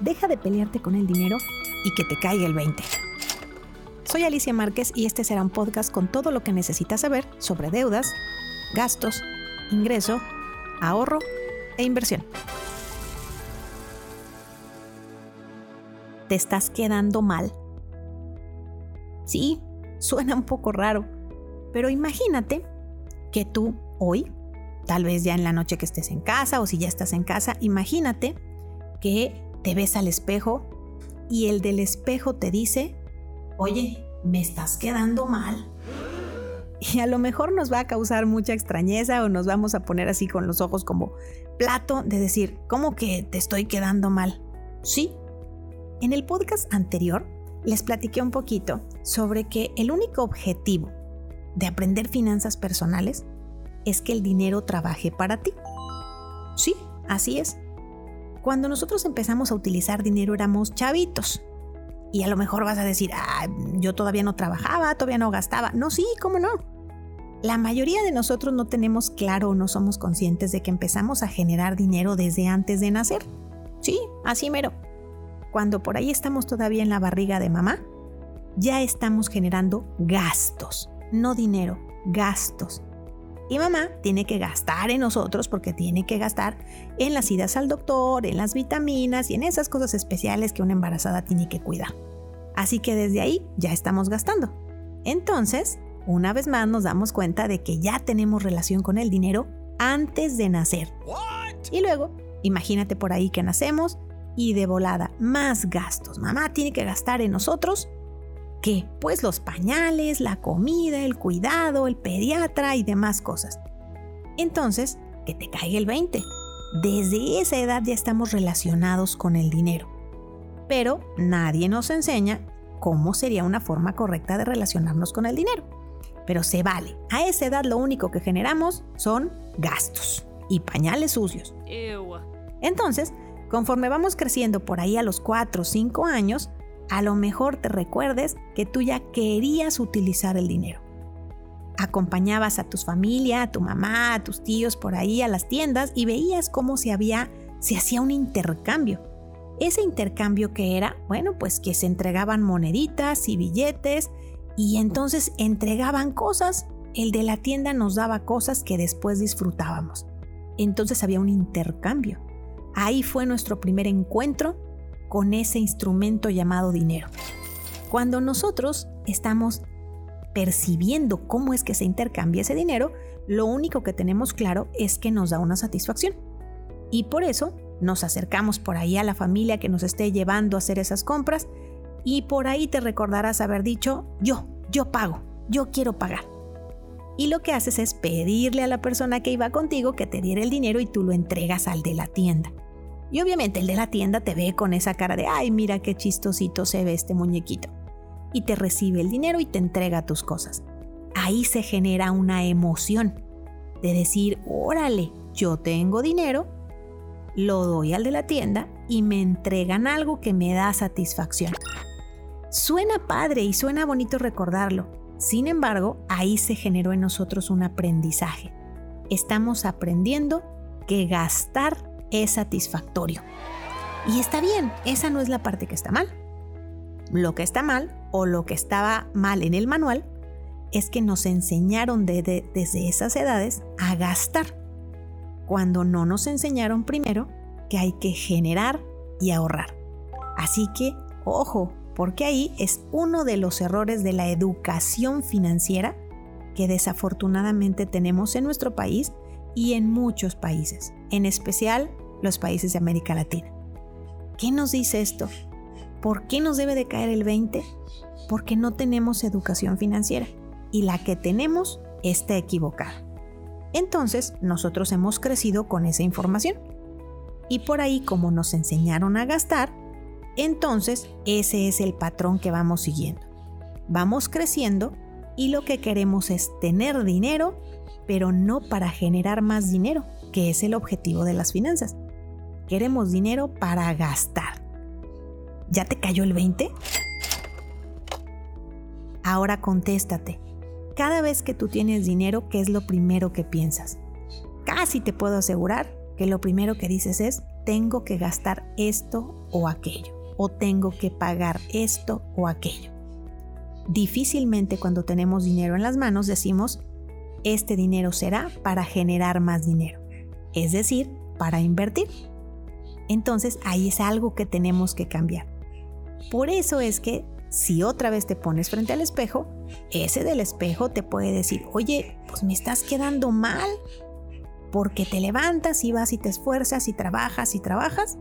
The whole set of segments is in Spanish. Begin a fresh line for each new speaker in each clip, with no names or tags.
deja de pelearte con el dinero y que te caiga el 20. Soy Alicia Márquez y este será un podcast con todo lo que necesitas saber sobre deudas, gastos, ingreso, ahorro e inversión. ¿Te estás quedando mal? Sí, suena un poco raro, pero imagínate que tú hoy, tal vez ya en la noche que estés en casa o si ya estás en casa, imagínate que te ves al espejo y el del espejo te dice, oye, me estás quedando mal. Y a lo mejor nos va a causar mucha extrañeza o nos vamos a poner así con los ojos como plato de decir, ¿cómo que te estoy quedando mal? Sí. En el podcast anterior les platiqué un poquito sobre que el único objetivo de aprender finanzas personales es que el dinero trabaje para ti. Sí, así es. Cuando nosotros empezamos a utilizar dinero éramos chavitos. Y a lo mejor vas a decir, ah, yo todavía no trabajaba, todavía no gastaba. No, sí, ¿cómo no? La mayoría de nosotros no tenemos claro o no somos conscientes de que empezamos a generar dinero desde antes de nacer. Sí, así mero. Cuando por ahí estamos todavía en la barriga de mamá, ya estamos generando gastos no dinero, gastos. Y mamá tiene que gastar en nosotros porque tiene que gastar en las idas al doctor, en las vitaminas y en esas cosas especiales que una embarazada tiene que cuidar. Así que desde ahí ya estamos gastando. Entonces, una vez más nos damos cuenta de que ya tenemos relación con el dinero antes de nacer. Y luego, imagínate por ahí que nacemos y de volada, más gastos. Mamá tiene que gastar en nosotros qué? Pues los pañales, la comida, el cuidado, el pediatra y demás cosas. Entonces, que te caiga el 20. Desde esa edad ya estamos relacionados con el dinero. Pero nadie nos enseña cómo sería una forma correcta de relacionarnos con el dinero. Pero se vale. A esa edad lo único que generamos son gastos y pañales sucios. Entonces, conforme vamos creciendo por ahí a los 4 o 5 años, a lo mejor te recuerdes que tú ya querías utilizar el dinero. Acompañabas a tu familia, a tu mamá, a tus tíos por ahí a las tiendas y veías cómo se había se hacía un intercambio. Ese intercambio que era, bueno, pues que se entregaban moneditas y billetes y entonces entregaban cosas, el de la tienda nos daba cosas que después disfrutábamos. Entonces había un intercambio. Ahí fue nuestro primer encuentro con ese instrumento llamado dinero. Cuando nosotros estamos percibiendo cómo es que se intercambia ese dinero, lo único que tenemos claro es que nos da una satisfacción. Y por eso nos acercamos por ahí a la familia que nos esté llevando a hacer esas compras y por ahí te recordarás haber dicho, yo, yo pago, yo quiero pagar. Y lo que haces es pedirle a la persona que iba contigo que te diera el dinero y tú lo entregas al de la tienda. Y obviamente el de la tienda te ve con esa cara de, ay, mira qué chistosito se ve este muñequito. Y te recibe el dinero y te entrega tus cosas. Ahí se genera una emoción de decir, órale, yo tengo dinero, lo doy al de la tienda y me entregan algo que me da satisfacción. Suena padre y suena bonito recordarlo. Sin embargo, ahí se generó en nosotros un aprendizaje. Estamos aprendiendo que gastar es satisfactorio. Y está bien, esa no es la parte que está mal. Lo que está mal o lo que estaba mal en el manual es que nos enseñaron desde esas edades a gastar, cuando no nos enseñaron primero que hay que generar y ahorrar. Así que, ojo, porque ahí es uno de los errores de la educación financiera que desafortunadamente tenemos en nuestro país y en muchos países, en especial los países de América Latina. ¿Qué nos dice esto? ¿Por qué nos debe de caer el 20? Porque no tenemos educación financiera y la que tenemos está equivocada. Entonces, nosotros hemos crecido con esa información. Y por ahí, como nos enseñaron a gastar, entonces ese es el patrón que vamos siguiendo. Vamos creciendo y lo que queremos es tener dinero, pero no para generar más dinero, que es el objetivo de las finanzas, Queremos dinero para gastar. ¿Ya te cayó el 20? Ahora contéstate. Cada vez que tú tienes dinero, ¿qué es lo primero que piensas? Casi te puedo asegurar que lo primero que dices es, tengo que gastar esto o aquello, o tengo que pagar esto o aquello. Difícilmente cuando tenemos dinero en las manos decimos, este dinero será para generar más dinero, es decir, para invertir. Entonces ahí es algo que tenemos que cambiar. Por eso es que si otra vez te pones frente al espejo, ese del espejo te puede decir, oye, pues me estás quedando mal, porque te levantas y vas y te esfuerzas y trabajas y trabajas,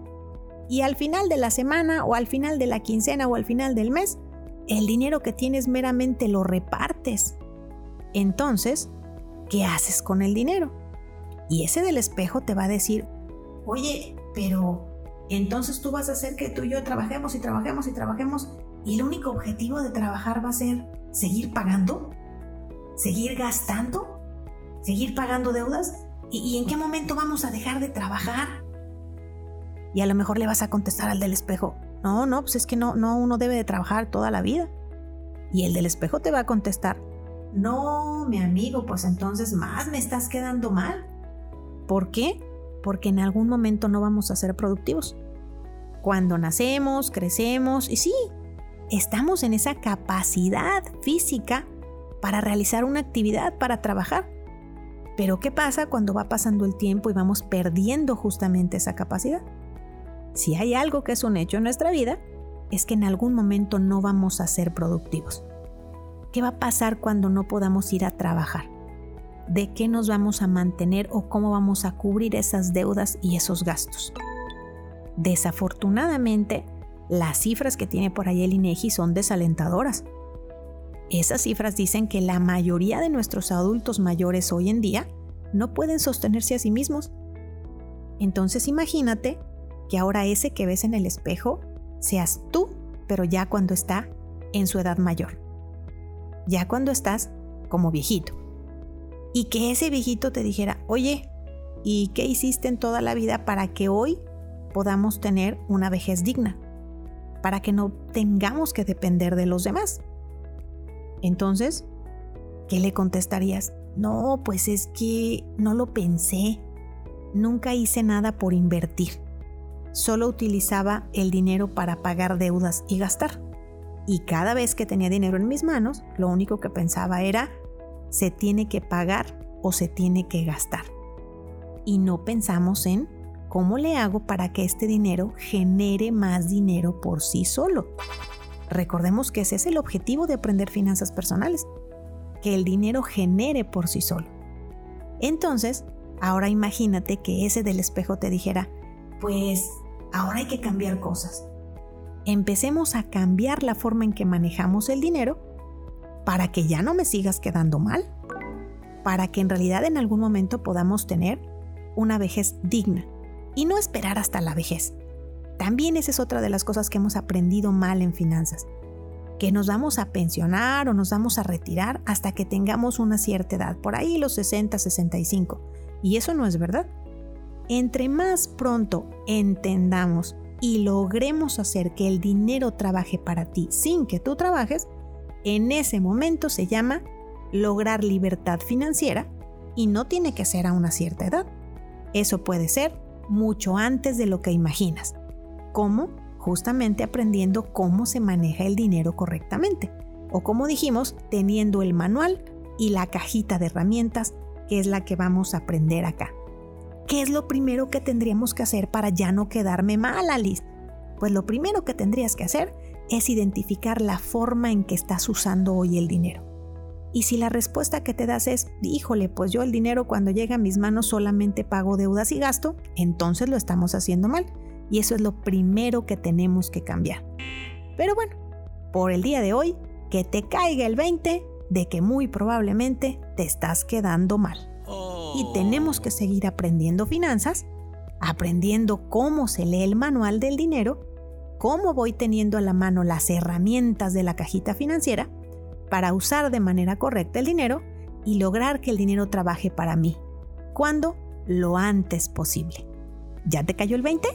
y al final de la semana o al final de la quincena o al final del mes, el dinero que tienes meramente lo repartes. Entonces, ¿qué haces con el dinero? Y ese del espejo te va a decir, oye, pero entonces tú vas a hacer que tú y yo trabajemos y trabajemos y trabajemos y el único objetivo de trabajar va a ser seguir pagando, seguir gastando, seguir pagando deudas. ¿Y, en qué momento vamos a dejar de trabajar? Y a lo mejor le vas a contestar al del espejo, no, no, pues es que no, no, uno debe de trabajar toda la vida. Y el del espejo te va a contestar, no, mi amigo, pues entonces más me estás quedando mal. ¿Por qué? Porque en algún momento no vamos a ser productivos. Cuando nacemos, crecemos y sí, estamos en esa capacidad física para realizar una actividad, para trabajar. Pero ¿qué pasa cuando va pasando el tiempo y vamos perdiendo justamente esa capacidad? Si hay algo que es un hecho en nuestra vida, es que en algún momento no vamos a ser productivos. ¿Qué va a pasar cuando no podamos ir a trabajar? ¿De qué nos vamos a mantener o cómo vamos a cubrir esas deudas y esos gastos? Desafortunadamente, las cifras que tiene por ahí el INEGI son desalentadoras. Esas cifras dicen que la mayoría de nuestros adultos mayores hoy en día no pueden sostenerse a sí mismos. Entonces imagínate que ahora ese que ves en el espejo seas tú, pero ya cuando está en su edad mayor. Ya cuando estás como viejito. Y que ese viejito te dijera, oye, ¿y qué hiciste en toda la vida para que hoy podamos tener una vejez digna? Para que no tengamos que depender de los demás. Entonces, ¿qué le contestarías? No, pues es que no lo pensé. Nunca hice nada por invertir solo utilizaba el dinero para pagar deudas y gastar. Y cada vez que tenía dinero en mis manos, lo único que pensaba era, se tiene que pagar o se tiene que gastar. Y no pensamos en cómo le hago para que este dinero genere más dinero por sí solo. Recordemos que ese es el objetivo de aprender finanzas personales, que el dinero genere por sí solo. Entonces, ahora imagínate que ese del espejo te dijera, pues ahora hay que cambiar cosas. Empecemos a cambiar la forma en que manejamos el dinero para que ya no me sigas quedando mal, para que en realidad en algún momento podamos tener una vejez digna y no esperar hasta la vejez. También esa es otra de las cosas que hemos aprendido mal en finanzas, que nos vamos a pensionar o nos vamos a retirar hasta que tengamos una cierta edad, por ahí los 60, 65. Y eso no es verdad. Entre más pronto entendamos y logremos hacer que el dinero trabaje para ti sin que tú trabajes, en ese momento se llama lograr libertad financiera y no tiene que ser a una cierta edad. Eso puede ser mucho antes de lo que imaginas. ¿Cómo? Justamente aprendiendo cómo se maneja el dinero correctamente. O como dijimos, teniendo el manual y la cajita de herramientas, que es la que vamos a aprender acá. ¿Qué es lo primero que tendríamos que hacer para ya no quedarme mal, Alice? Pues lo primero que tendrías que hacer es identificar la forma en que estás usando hoy el dinero. Y si la respuesta que te das es, híjole, pues yo el dinero cuando llega a mis manos solamente pago deudas y gasto, entonces lo estamos haciendo mal. Y eso es lo primero que tenemos que cambiar. Pero bueno, por el día de hoy, que te caiga el 20 de que muy probablemente te estás quedando mal y tenemos que seguir aprendiendo finanzas, aprendiendo cómo se lee el manual del dinero, cómo voy teniendo a la mano las herramientas de la cajita financiera para usar de manera correcta el dinero y lograr que el dinero trabaje para mí. ¿Cuándo? Lo antes posible. ¿Ya te cayó el 20?